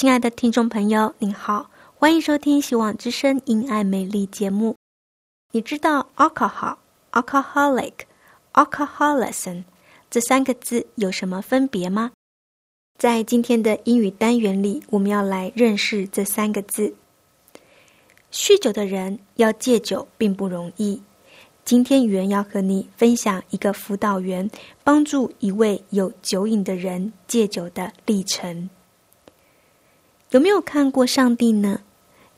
亲爱的听众朋友，您好，欢迎收听《希望之声·因爱美丽》节目。你知道 “alcohol”、“alcoholic”、“alcoholism” 这三个字有什么分别吗？在今天的英语单元里，我们要来认识这三个字。酗酒的人要戒酒并不容易。今天语言要和你分享一个辅导员帮助一位有酒瘾的人戒酒的历程。有没有看过上帝呢？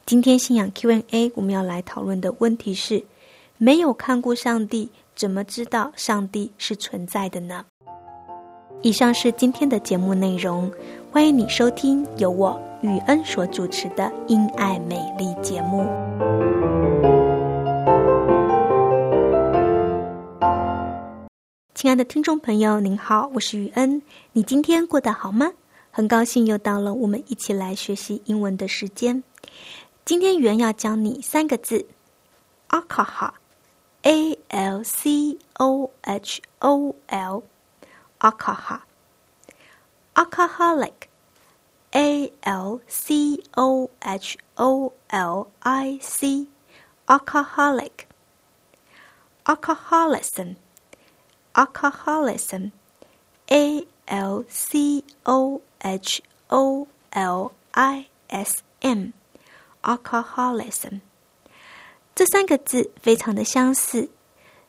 今天信仰 Q&A 我们要来讨论的问题是：没有看过上帝，怎么知道上帝是存在的呢？以上是今天的节目内容，欢迎你收听由我雨恩所主持的《因爱美丽》节目。亲爱的听众朋友，您好，我是雨恩，你今天过得好吗？很高兴又到了我们一起来学习英文的时间。今天圆要教你三个字：alcohol，a l c o h o l，alcohol；alcoholic，a l c o h o l i c；alcoholism，alcoholism；a l c o H O L I S M，alcoholism，这三个字非常的相似，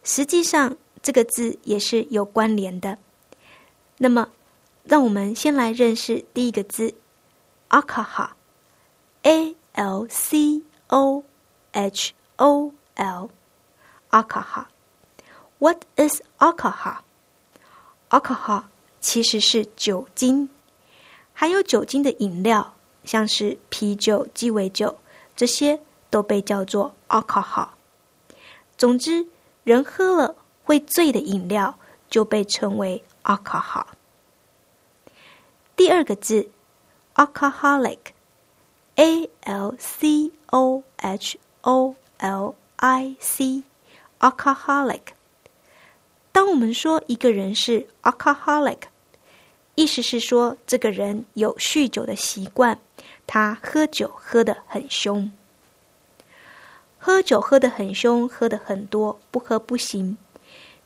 实际上这个字也是有关联的。那么，让我们先来认识第一个字，alcohol，A L C O H O L，alcohol。What is alcohol？alcohol 其实是酒精。含有酒精的饮料，像是啤酒、鸡尾酒，这些都被叫做 alcohol。总之，人喝了会醉的饮料就被称为 alcohol。第二个字，alcoholic，a l c o h o l i c，alcoholic。当我们说一个人是 alcoholic。意思是说，这个人有酗酒的习惯，他喝酒喝得很凶，喝酒喝得很凶，喝得很多，不喝不行。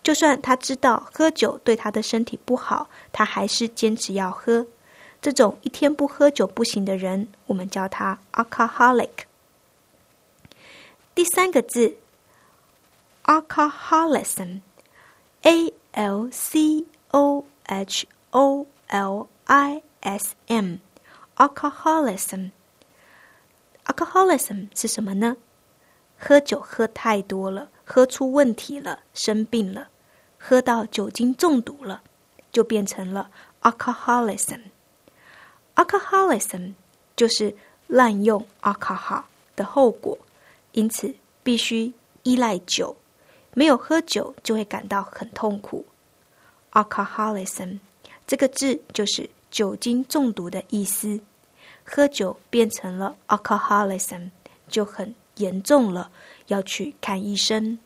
就算他知道喝酒对他的身体不好，他还是坚持要喝。这种一天不喝酒不行的人，我们叫他 alcoholic。第三个字，alcoholism，a l c o h o。L I S M，alcoholism，alcoholism 是什么呢？喝酒喝太多了，喝出问题了，生病了，喝到酒精中毒了，就变成了 alcoholism。alcoholism 就是滥用 alcohol 的后果，因此必须依赖酒，没有喝酒就会感到很痛苦。alcoholism。这个字就是酒精中毒的意思，喝酒变成了 alcoholism，就很严重了，要去看医生。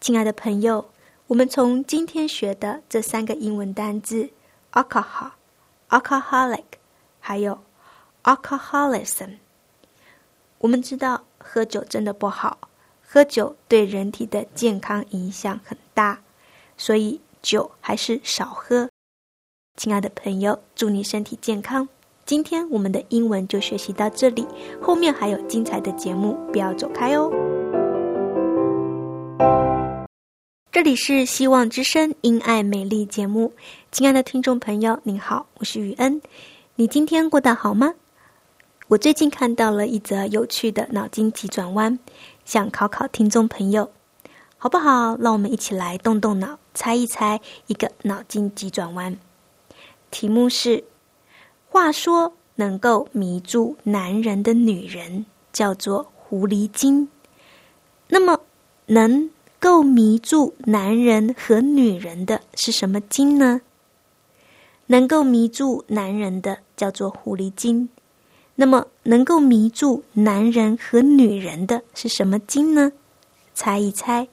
亲爱的朋友，我们从今天学的这三个英文单字 alcohol、alcoholic，还有 alcoholism，我们知道喝酒真的不好，喝酒对人体的健康影响很大，所以酒还是少喝。亲爱的朋友，祝你身体健康。今天我们的英文就学习到这里，后面还有精彩的节目，不要走开哦。这里是希望之声因爱美丽节目，亲爱的听众朋友，您好，我是雨恩。你今天过得好吗？我最近看到了一则有趣的脑筋急转弯，想考考听众朋友，好不好？让我们一起来动动脑，猜一猜一个脑筋急转弯。题目是：话说能够迷住男人的女人叫做狐狸精。那么，能够迷住男人和女人的是什么精呢？能够迷住男人的叫做狐狸精。那么，能够迷住男人和女人的是什么精呢？猜一猜，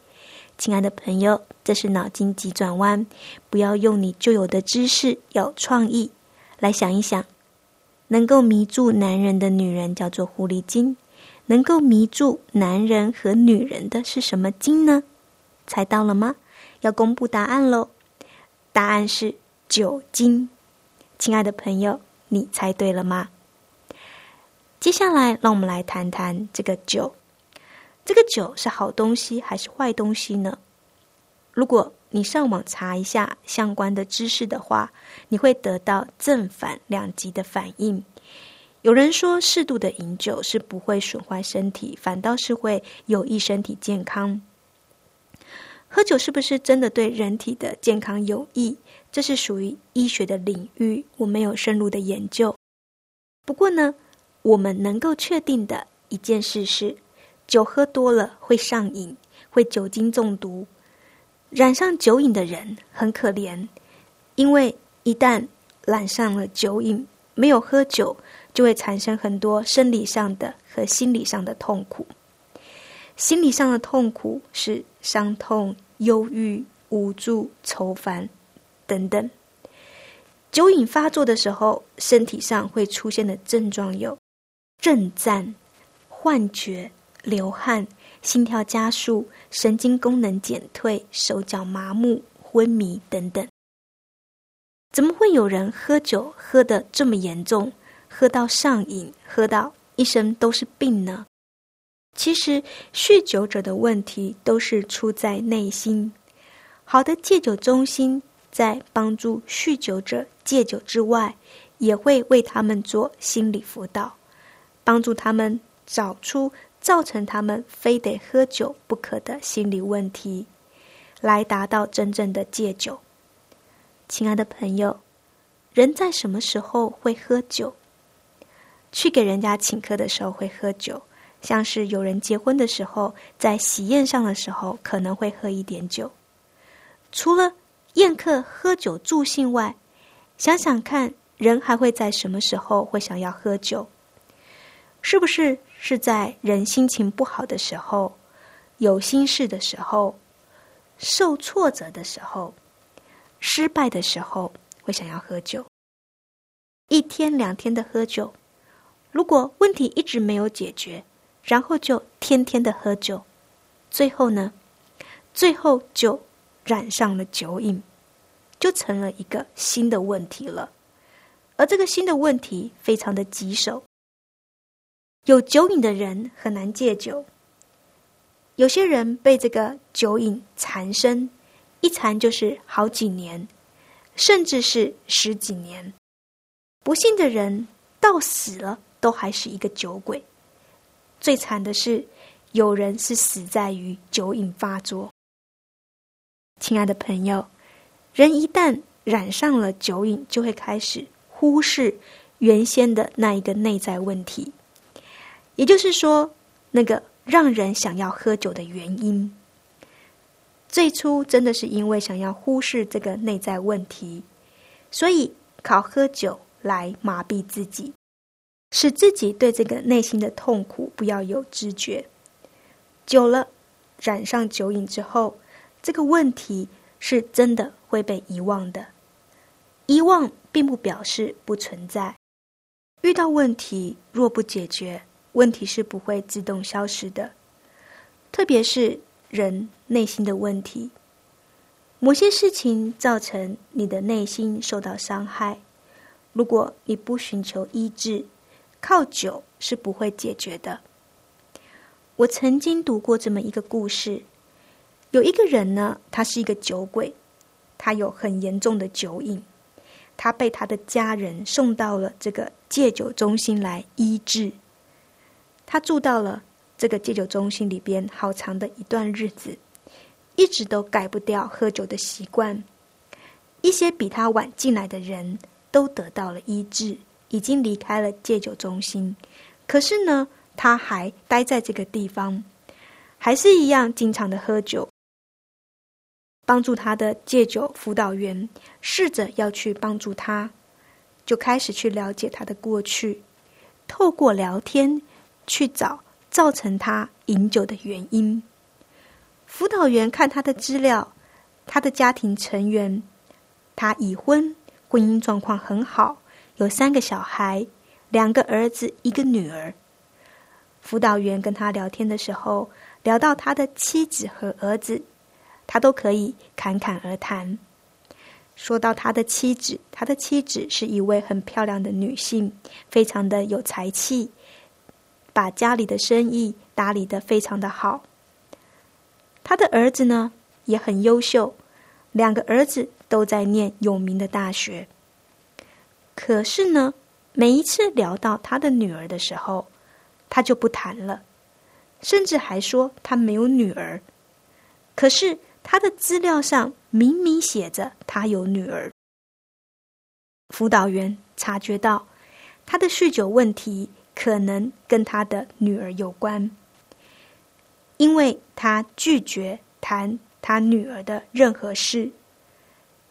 亲爱的朋友。这是脑筋急转弯，不要用你旧有的知识，有创意来想一想。能够迷住男人的女人叫做狐狸精，能够迷住男人和女人的是什么精呢？猜到了吗？要公布答案喽！答案是酒精。亲爱的朋友，你猜对了吗？接下来，让我们来谈谈这个酒。这个酒是好东西还是坏东西呢？如果你上网查一下相关的知识的话，你会得到正反两极的反应。有人说，适度的饮酒是不会损坏身体，反倒是会有益身体健康。喝酒是不是真的对人体的健康有益？这是属于医学的领域，我没有深入的研究。不过呢，我们能够确定的一件事是，酒喝多了会上瘾，会酒精中毒。染上酒瘾的人很可怜，因为一旦染上了酒瘾，没有喝酒，就会产生很多生理上的和心理上的痛苦。心理上的痛苦是伤痛、忧郁、无助、愁烦等等。酒瘾发作的时候，身体上会出现的症状有震颤、幻觉、流汗。心跳加速、神经功能减退、手脚麻木、昏迷等等。怎么会有人喝酒喝得这么严重，喝到上瘾，喝到一身都是病呢？其实，酗酒者的问题都是出在内心。好的戒酒中心在帮助酗酒者戒酒之外，也会为他们做心理辅导，帮助他们找出。造成他们非得喝酒不可的心理问题，来达到真正的戒酒。亲爱的朋友，人在什么时候会喝酒？去给人家请客的时候会喝酒，像是有人结婚的时候，在喜宴上的时候可能会喝一点酒。除了宴客喝酒助兴外，想想看，人还会在什么时候会想要喝酒？是不是是在人心情不好的时候、有心事的时候、受挫折的时候、失败的时候，会想要喝酒？一天两天的喝酒，如果问题一直没有解决，然后就天天的喝酒，最后呢？最后就染上了酒瘾，就成了一个新的问题了。而这个新的问题非常的棘手。有酒瘾的人很难戒酒。有些人被这个酒瘾缠身，一缠就是好几年，甚至是十几年。不幸的人到死了都还是一个酒鬼。最惨的是，有人是死在于酒瘾发作。亲爱的朋友，人一旦染上了酒瘾，就会开始忽视原先的那一个内在问题。也就是说，那个让人想要喝酒的原因，最初真的是因为想要忽视这个内在问题，所以靠喝酒来麻痹自己，使自己对这个内心的痛苦不要有知觉。久了，染上酒瘾之后，这个问题是真的会被遗忘的。遗忘并不表示不存在，遇到问题若不解决。问题是不会自动消失的。特别是人内心的问题。某些事情造成你的内心受到伤害，如果你不寻求医治，靠酒是不会解决的。我曾经读过这么一个故事，有一个人呢，他是一个酒鬼，他有很严重的酒瘾，他被他的家人送到了这个戒酒中心来医治。他住到了这个戒酒中心里边好长的一段日子。一直都改不掉喝酒的习惯。一些比他晚进来的人都得到了医治，已经离开了戒酒中心。可是呢，他还待在这个地方，还是一样经常的喝酒。帮助他的戒酒辅导员试着要去帮助他，就开始去了解他的过去，透过聊天去找造成他饮酒的原因。辅导员看他的资料，他的家庭成员，他已婚，婚姻状况很好，有三个小孩，两个儿子，一个女儿。辅导员跟他聊天的时候，聊到他的妻子和儿子，他都可以侃侃而谈。说到他的妻子，他的妻子是一位很漂亮的女性，非常的有才气，把家里的生意打理的非常的好。他的儿子呢也很优秀，两个儿子都在念有名的大学。可是呢，每一次聊到他的女儿的时候，他就不谈了，甚至还说他没有女儿。可是他的资料上明明写着他有女儿。辅导员察觉到他的酗酒问题可能跟他的女儿有关。因为他拒绝谈他女儿的任何事，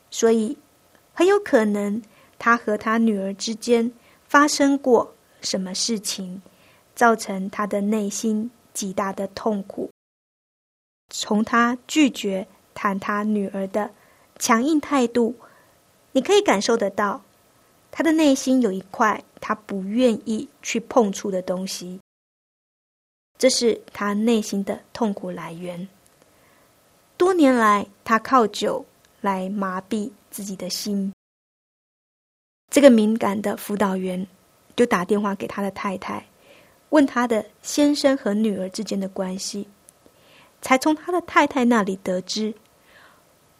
所以很有可能他和他女儿之间发生过什么事情，造成他的内心极大的痛苦。从他拒绝谈他女儿的强硬态度，你可以感受得到，他的内心有一块他不愿意去碰触的东西。这是他内心的痛苦来源。多年来，他靠酒来麻痹自己的心。这个敏感的辅导员就打电话给他的太太，问他的先生和女儿之间的关系，才从他的太太那里得知，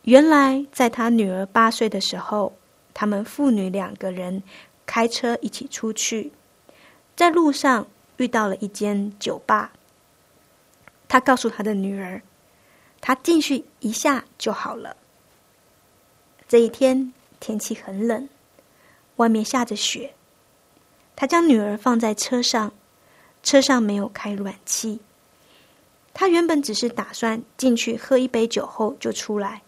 原来在他女儿八岁的时候，他们父女两个人开车一起出去，在路上。遇到了一间酒吧，他告诉他的女儿，他进去一下就好了。这一天天气很冷，外面下着雪，他将女儿放在车上，车上没有开暖气。他原本只是打算进去喝一杯酒后就出来，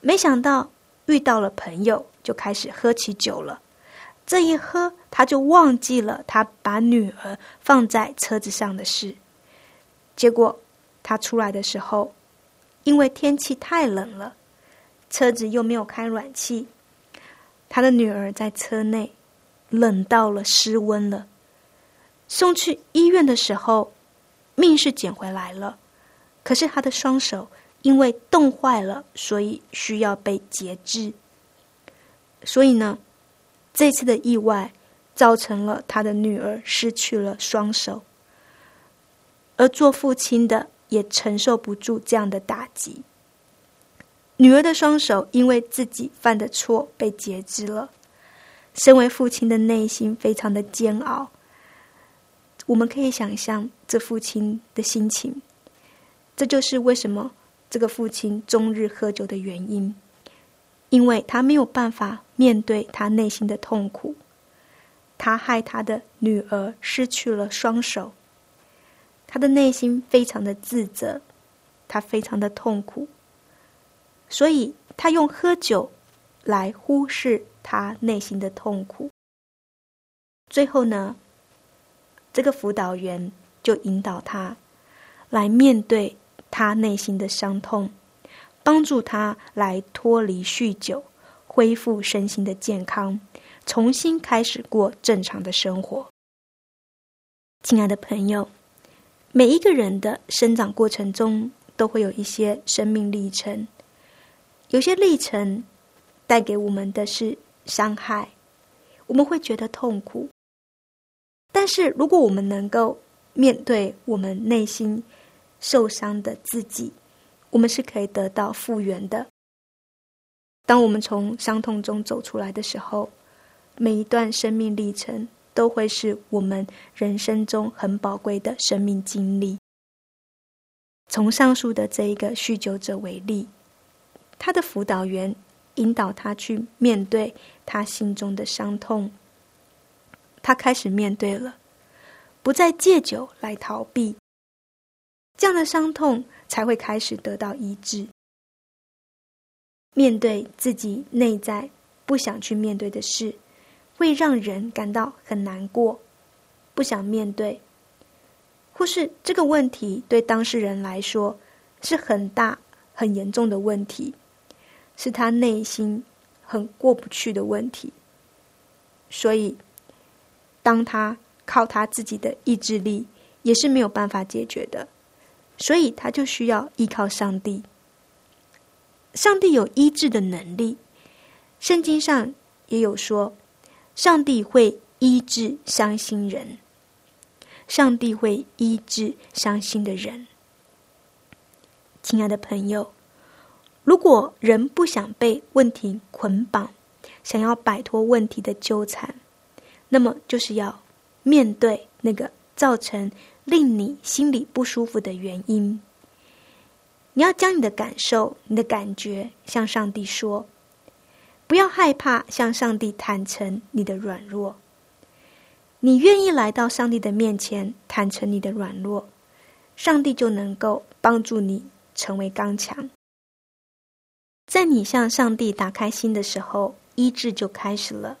没想到遇到了朋友，就开始喝起酒了。这一喝，他就忘记了他把女儿放在车子上的事。结果他出来的时候，因为天气太冷了，车子又没有开暖气，他的女儿在车内冷到了失温了。送去医院的时候，命是捡回来了，可是他的双手因为冻坏了，所以需要被截肢。所以呢？这次的意外造成了他的女儿失去了双手，而做父亲的也承受不住这样的打击。女儿的双手因为自己犯的错被截肢了，身为父亲的内心非常的煎熬。我们可以想象这父亲的心情，这就是为什么这个父亲终日喝酒的原因。因为他没有办法面对他内心的痛苦，他害他的女儿失去了双手，他的内心非常的自责，他非常的痛苦，所以他用喝酒来忽视他内心的痛苦。最后呢，这个辅导员就引导他来面对他内心的伤痛。帮助他来脱离酗酒，恢复身心的健康，重新开始过正常的生活。亲爱的朋友，每一个人的生长过程中，都会有一些生命历程，有些历程带给我们的是伤害，我们会觉得痛苦。但是，如果我们能够面对我们内心受伤的自己，我们是可以得到复原的。当我们从伤痛中走出来的时候，每一段生命历程。都会是我们人生中很宝贵的生命经历。从上述的这一个酗酒者为例，他的辅导员引导他去面对他心中的伤痛，他开始面对了，不再借酒来逃避，这样的伤痛才会开始得到医治。面对自己内在不想去面对的事。会让人感到很难过，不想面对，或是这个问题对当事人来说是很大、很严重的问题，是他内心很过不去的问题。所以，当他靠他自己的意志力也是没有办法解决的，所以他就需要依靠上帝。上帝有医治的能力，圣经上也有说。上帝会医治伤心人，上帝会医治伤心的人。亲爱的朋友，如果人不想被问题捆绑，想要摆脱问题的纠缠，那么就是要面对那个造成令你心里不舒服的原因。你要将你的感受、你的感觉向上帝说。不要害怕向上帝坦诚你的软弱。你愿意来到上帝的面前坦诚你的软弱，上帝就能够帮助你成为刚强。在你向上帝打开心的时候，医治就开始了。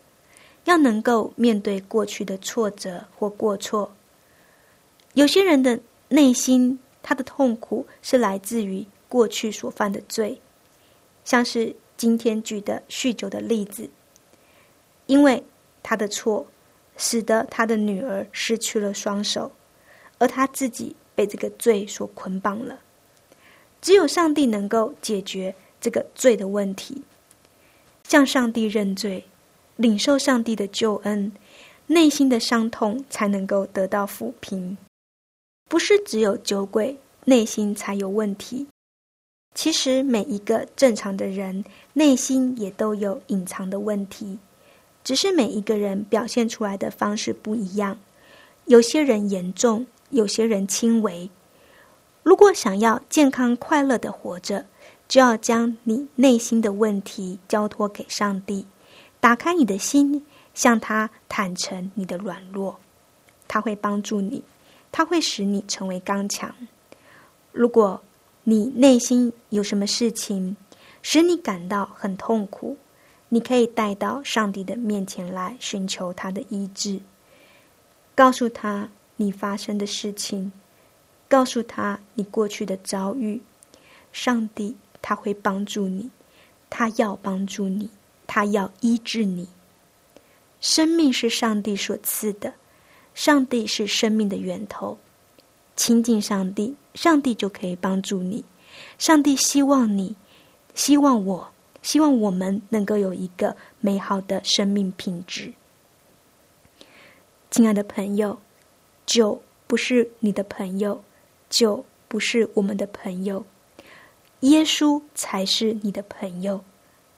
要能够面对过去的挫折或过错。有些人的内心，他的痛苦是来自于过去所犯的罪，像是。今天举的酗酒的例子，因为他的错，使得他的女儿失去了双手，而他自己被这个罪所捆绑了。只有上帝能够解决这个罪的问题，向上帝认罪，领受上帝的救恩，内心的伤痛才能够得到抚平。不是只有酒鬼内心才有问题。其实每一个正常的人内心也都有隐藏的问题，只是每一个人表现出来的方式不一样。有些人严重，有些人轻微。如果想要健康快乐的活着，就要将你内心的问题交托给上帝，打开你的心，向他坦诚你的软弱，他会帮助你，他会使你成为刚强。如果你内心有什么事情使你感到很痛苦？你可以带到上帝的面前来寻求他的医治，告诉他你发生的事情，告诉他你过去的遭遇。上帝他会帮助你，他要帮助你，他要医治你。生命是上帝所赐的，上帝是生命的源头。亲近上帝，上帝就可以帮助你。上帝希望你，希望我，希望我们能够有一个美好的生命品质。亲爱的朋友，酒不是你的朋友，酒不是我们的朋友，耶稣才是你的朋友，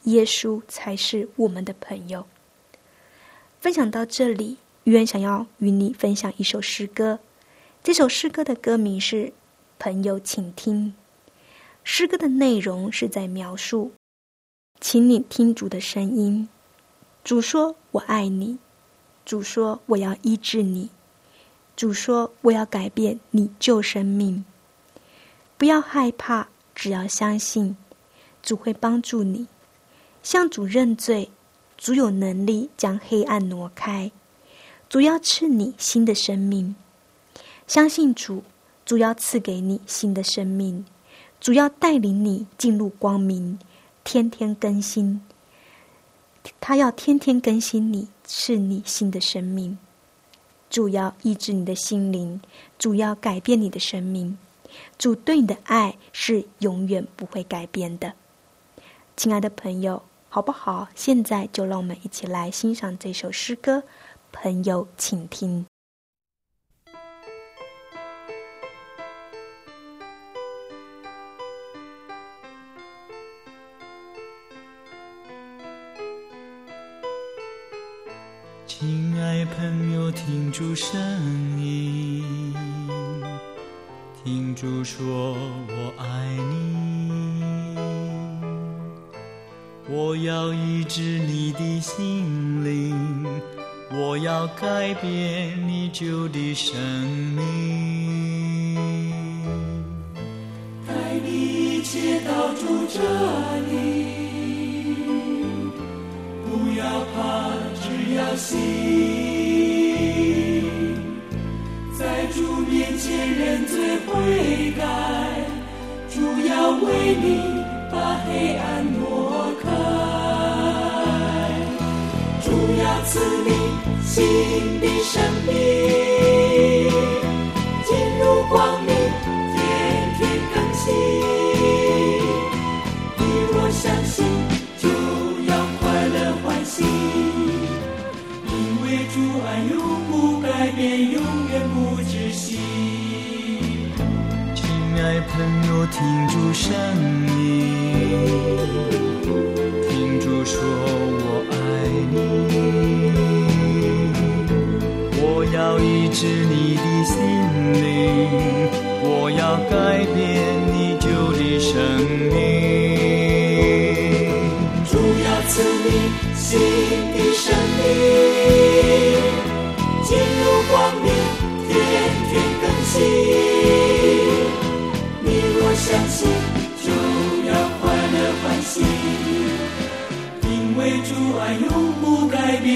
耶稣才是我们的朋友。分享到这里，玉恩想要与你分享一首诗歌。这首诗歌的歌名是《朋友，请听》。诗歌的内容是在描述，请你听主的声音。主说：“我爱你。”主说：“我要医治你。”主说：“我要改变你旧生命。”不要害怕，只要相信，主会帮助你。向主认罪，主有能力将黑暗挪开。主要赐你新的生命。相信主，主要赐给你新的生命，主要带领你进入光明，天天更新。他要天天更新你，赐你新的生命。主要医治你的心灵，主要改变你的生命。主对你的爱是永远不会改变的，亲爱的朋友，好不好？现在就让我们一起来欣赏这首诗歌，朋友，请听。朋友，听出声音。听住说，我爱你，我要医治你的心灵，我要改变你旧的生命。带你一切到主这里，不要怕，只要信。认罪悔改，主要为你把黑暗挪开，主要赐你新的生命，进入光明，天天更新。你若相信，就要快乐欢喜，因为主爱永不改变，永远不爱朋友，停住声音，停住说我爱你，我要医治你的心灵，我要改变你。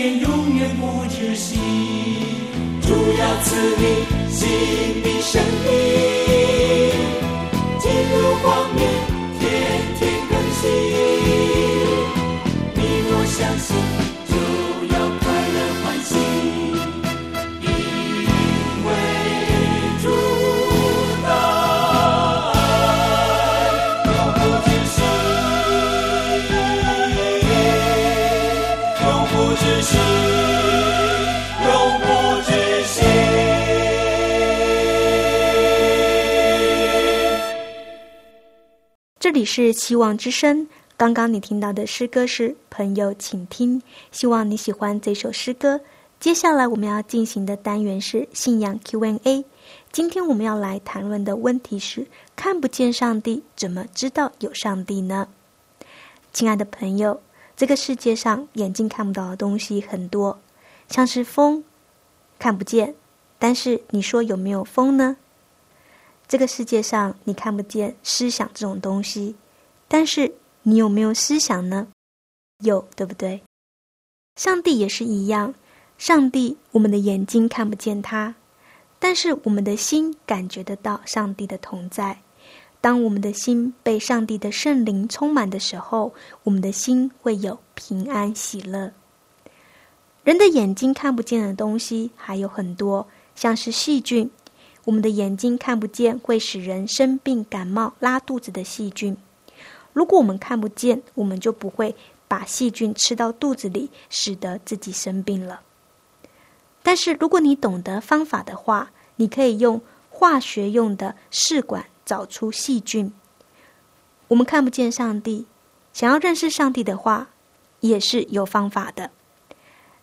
永远不止息。主要赐你新的生命，这里是希望之声。刚刚你听到的诗歌是《朋友，请听》，希望你喜欢这首诗歌。接下来我们要进行的单元是信仰 Q&A。今天我们要来谈论的问题是：看不见上帝，怎么知道有上帝呢？亲爱的朋友，这个世界上眼睛看不到的东西很多，像是风，看不见，但是你说有没有风呢？这个世界上，你看不见思想这种东西，但是你有没有思想呢？有，对不对？上帝也是一样，上帝，我们的眼睛看不见他，但是我们的心感觉得到上帝的同在。当我们的心被上帝的圣灵充满的时候，我们的心会有平安喜乐。人的眼睛看不见的东西还有很多，像是细菌。我们的眼睛看不见会使人生病、感冒、拉肚子的细菌。如果我们看不见，我们就不会把细菌吃到肚子里，使得自己生病了。但是，如果你懂得方法的话，你可以用化学用的试管找出细菌。我们看不见上帝，想要认识上帝的话，也是有方法的。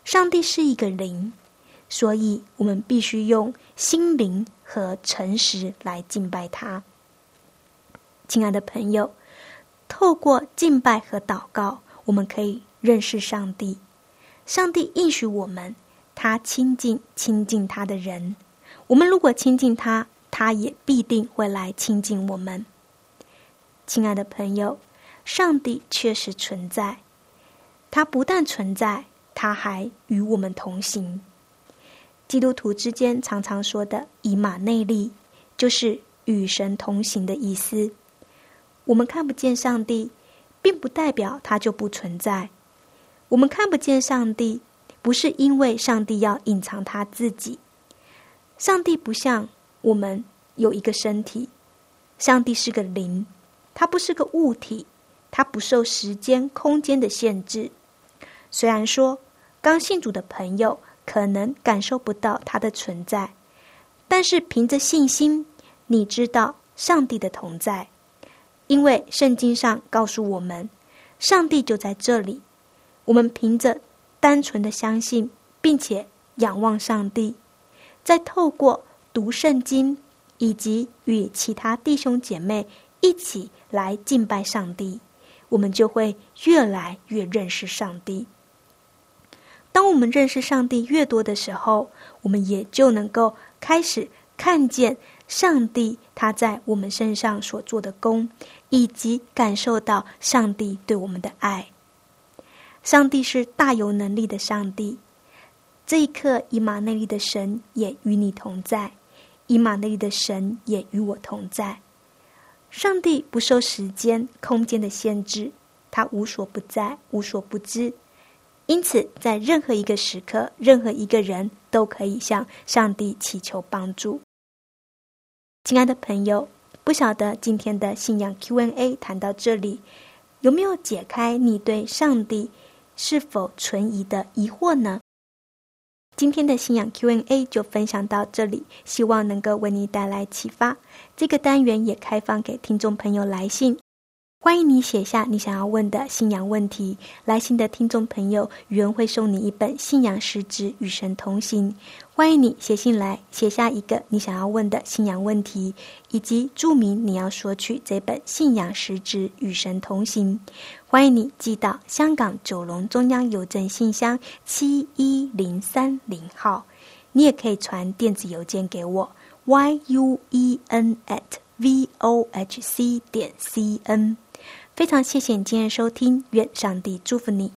上帝是一个灵。所以我们必须用心灵和诚实来敬拜他。亲爱的朋友，透过敬拜和祷告，我们可以认识上帝。上帝应许我们，他亲近亲近他的人。我们如果亲近他，他也必定会来亲近我们。亲爱的朋友，上帝确实存在。他不但存在，他还与我们同行。基督徒之间常常说的“以马内利”，就是与神同行的意思。我们看不见上帝，并不代表他就不存在。我们看不见上帝，不是因为上帝要隐藏他自己，上帝不像我们有一个身体，上帝是个灵，它不是个物体，它不受时间、空间的限制。虽然说刚信主的朋友可能感受不到它的存在，但是凭着信心，你知道上帝的同在，因为圣经上告诉我们，上帝就在这里。我们凭着单纯的相信，并且仰望上帝，再透过读圣经以及与其他弟兄姐妹一起来敬拜上帝，我们就会越来越认识上帝。当我们认识上帝越多的时候，我们也就能够开始看见上帝他在我们身上所做的功，以及感受到上帝对我们的爱。上帝是大有能力的上帝。这一刻，以马内利的神也与你同在，以马内利的神也与我同在。上帝不受时间、空间的限制，他无所不在、无所不知。因此，在任何一个时刻，任何一个人都可以向上帝祈求帮助。亲爱的朋友，不晓得今天的信仰 Q&A 谈到这里，有没有解开你对上帝？是否存疑的疑惑呢？今天的信仰 Q&A 就分享到这里，希望能够为你带来启发。这个单元也开放给听众朋友来信。欢迎你写下你想要问的信仰问题，来信的听众朋友，余恩会送你一本《信仰实质与神同行》。欢迎你写信来，写下一个你想要问的信仰问题，以及注明你要索取这本《信仰实质与神同行》。欢迎你寄到香港九龙中央邮政信箱七一零三零号，你也可以传电子邮件给我 y u e n at v o h c 点 c n。非常谢谢你今天收听，愿上帝祝福你。